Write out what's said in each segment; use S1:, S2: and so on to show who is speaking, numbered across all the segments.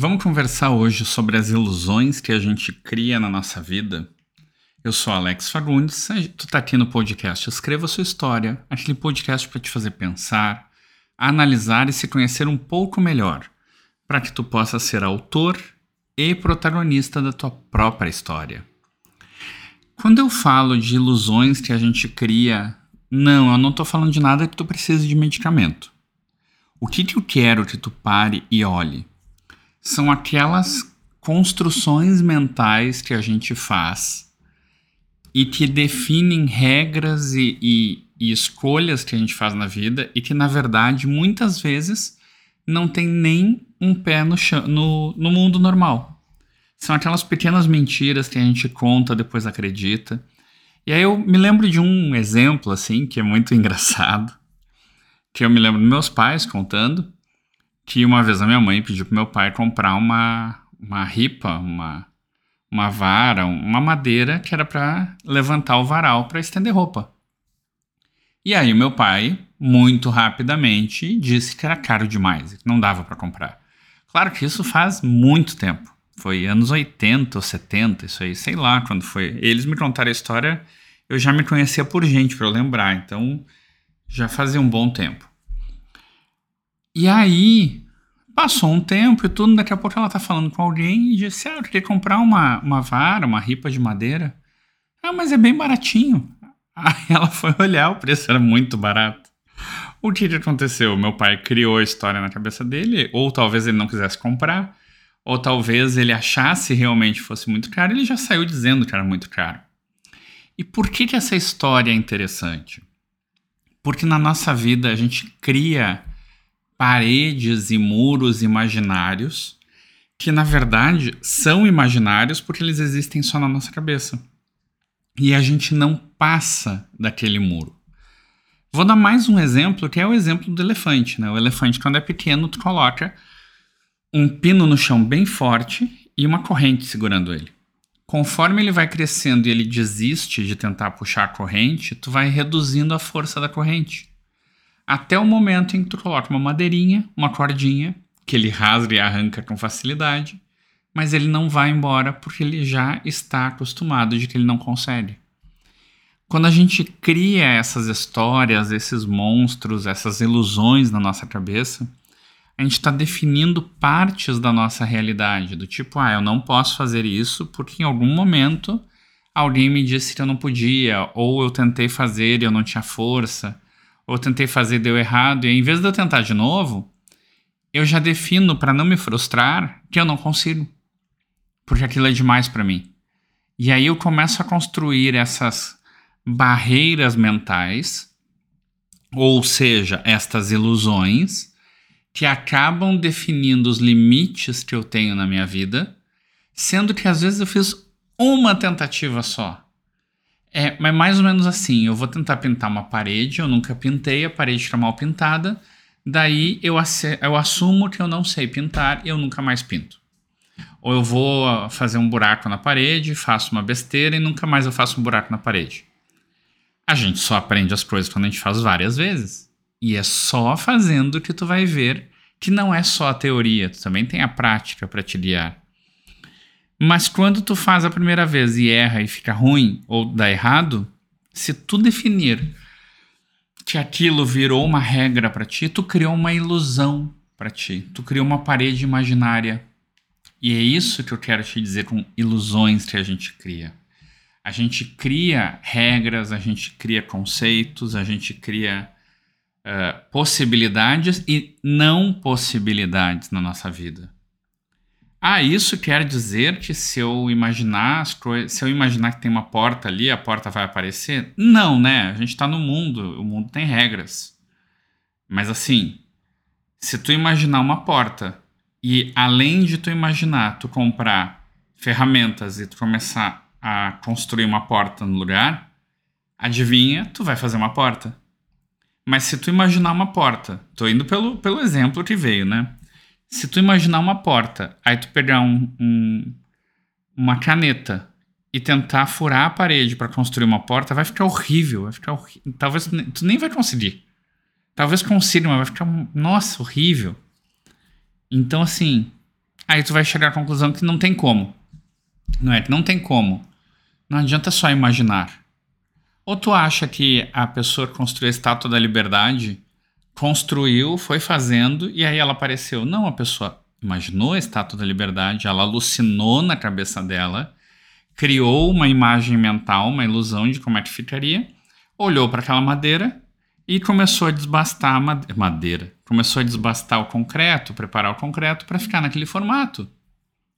S1: Vamos conversar hoje sobre as ilusões que a gente cria na nossa vida. Eu sou Alex Fagundes, tu tá aqui no podcast Escreva Sua História, aquele podcast para te fazer pensar, analisar e se conhecer um pouco melhor, para que tu possa ser autor e protagonista da tua própria história. Quando eu falo de ilusões que a gente cria, não, eu não estou falando de nada que tu precise de medicamento. O que, que eu quero que tu pare e olhe? São aquelas construções mentais que a gente faz e que definem regras e, e, e, escolhas que a gente faz na vida e que, na verdade, muitas vezes não tem nem um pé no, no, no mundo normal. São aquelas pequenas mentiras que a gente conta, depois acredita. E aí eu me lembro de um exemplo, assim, que é muito engraçado, que eu me lembro dos meus pais contando, que uma vez a minha mãe pediu pro meu pai comprar uma, uma ripa, uma, uma vara, uma madeira que era para levantar o varal para estender roupa. E aí o meu pai, muito rapidamente, disse que era caro demais, que não dava para comprar. Claro que isso faz muito tempo. Foi anos 80 ou 70, isso aí, sei lá quando foi. Eles me contaram a história, eu já me conhecia por gente, para eu lembrar, então já fazia um bom tempo. E aí, passou um tempo e tudo, daqui a pouco ela tá falando com alguém e disse: Ah, eu queria comprar uma, uma vara, uma ripa de madeira. Ah, mas é bem baratinho. Aí ela foi olhar, o preço era muito barato. O que, que aconteceu? Meu pai criou a história na cabeça dele, ou talvez ele não quisesse comprar, ou talvez ele achasse realmente fosse muito caro, ele já saiu dizendo que era muito caro. E por que, que essa história é interessante? Porque na nossa vida a gente cria paredes e muros imaginários que na verdade são imaginários porque eles existem só na nossa cabeça. E a gente não passa daquele muro. Vou dar mais um exemplo, que é o exemplo do elefante. Né? O elefante, quando é pequeno, tu coloca um pino no chão bem forte e uma corrente segurando ele. Conforme ele vai crescendo e ele desiste de tentar puxar a corrente, tu vai reduzindo a força da corrente até o momento em que tu coloca uma madeirinha, uma cordinha, que ele rasga e arranca com facilidade, mas ele não vai embora porque ele já está acostumado de que ele não consegue. Quando a gente cria essas histórias, esses monstros, essas ilusões na nossa cabeça, a gente está definindo partes da nossa realidade, do tipo, ah, eu não posso fazer isso porque em algum momento alguém me disse que eu não podia, ou eu tentei fazer e eu não tinha força ou tentei fazer deu errado, e em vez de eu tentar de novo, eu já defino para não me frustrar que eu não consigo, porque aquilo é demais para mim. E aí eu começo a construir essas barreiras mentais, ou seja, estas ilusões que acabam definindo os limites que eu tenho na minha vida, sendo que às vezes eu fiz uma tentativa só. É, mas mais ou menos assim, eu vou tentar pintar uma parede, eu nunca pintei, a parede está mal pintada, daí eu, eu assumo que eu não sei pintar e eu nunca mais pinto. Ou eu vou ah, fazer um buraco na parede, faço uma besteira e nunca mais eu faço um buraco na parede. A gente só aprende as coisas quando a gente faz várias vezes. E é só fazendo que tu vai ver que não é só a teoria, tu também tem a prática para te guiar. Mas quando tu faz a primeira vez e erra e fica ruim ou dá errado, se tu definir que aquilo virou uma regra para ti, tu criou uma ilusão para ti, tu criou uma parede imaginária. E é isso que eu quero te dizer com ilusões que a gente cria. A gente cria regras, a gente cria conceitos, a gente cria uh, possibilidades e não possibilidades na nossa vida. Ah, isso quer dizer que se eu imaginar as coisas, se eu imaginar que tem uma porta ali, a porta vai aparecer? Não, né? A gente está no mundo, o mundo tem regras. Mas assim, se tu imaginar uma porta e além de tu imaginar, tu comprar ferramentas e tu começar a construir uma porta no lugar, adivinha, tu vai fazer uma porta. Mas se tu imaginar uma porta, tô indo pelo, pelo exemplo que veio, né? Se tu imaginar uma porta, aí tu pegar um, um, uma caneta e tentar furar a parede para construir uma porta, vai ficar horrível, vai ficar horrível. Talvez tu nem vai conseguir. Talvez consiga, mas vai ficar, nossa, horrível. Então, assim, Aí tu vai chegar à conclusão que não tem como. Não é que não tem como. Não adianta só imaginar. Ou tu acha que a pessoa construiu a estátua da liberdade construiu, foi fazendo e aí ela apareceu? Não, a pessoa imaginou a estátua da liberdade, ela alucinou na cabeça dela, criou uma imagem mental, uma ilusão de como é que ficaria, olhou para aquela madeira e começou a desbastar a madeira. Começou a desbastar o concreto, preparar o concreto para ficar naquele formato.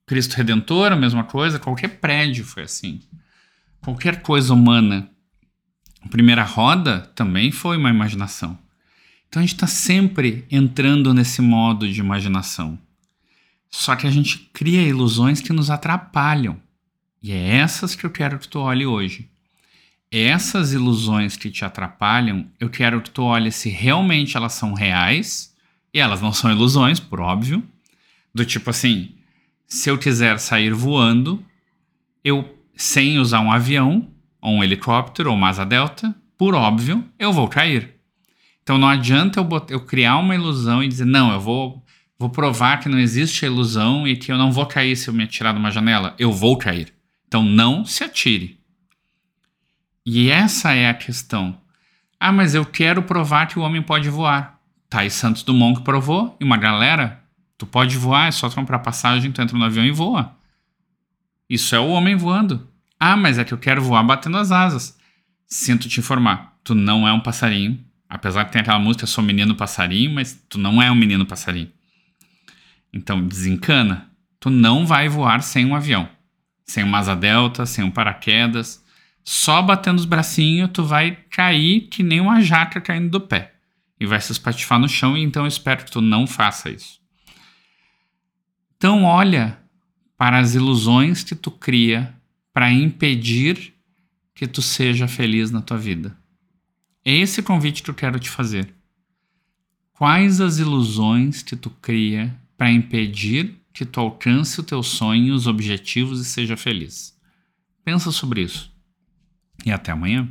S1: Cristo Redentor, a mesma coisa, qualquer prédio foi assim. Qualquer coisa humana. A primeira roda também foi uma imaginação. Então a gente está sempre entrando nesse modo de imaginação. Só que a gente cria ilusões que nos atrapalham. E é essas que eu quero que tu olhe hoje essas ilusões que te atrapalham, eu quero que tu olhe se realmente elas são reais, e elas não são ilusões, por óbvio. Do tipo assim, se eu quiser sair voando, eu, sem usar um avião, ou um helicóptero, ou uma asa delta, por óbvio, eu vou cair. Então não adianta eu, eu criar uma ilusão e dizer, não, eu vou, vou provar que não existe ilusão e que eu não vou cair se eu me atirar de uma janela. Eu vou cair. Então não se atire. E essa é a questão. Ah, mas eu quero provar que o homem pode voar. Tá aí Santos Dumont que provou, e uma galera, tu pode voar, é só comprar passagem, tu entra no avião e voa. Isso é o homem voando. Ah, mas é que eu quero voar batendo as asas. Sinto te informar, tu não é um passarinho. Apesar que tem aquela música Sou menino passarinho, mas tu não é um menino passarinho. Então desencana. Tu não vai voar sem um avião. Sem uma asa delta, sem um paraquedas só batendo os bracinhos, tu vai cair que nem uma jaca caindo do pé. E vai se espatifar no chão, então eu espero que tu não faça isso. Então olha para as ilusões que tu cria para impedir que tu seja feliz na tua vida. É esse convite que eu quero te fazer. Quais as ilusões que tu cria para impedir que tu alcance o teu sonho, os objetivos e seja feliz? Pensa sobre isso e até amanhã.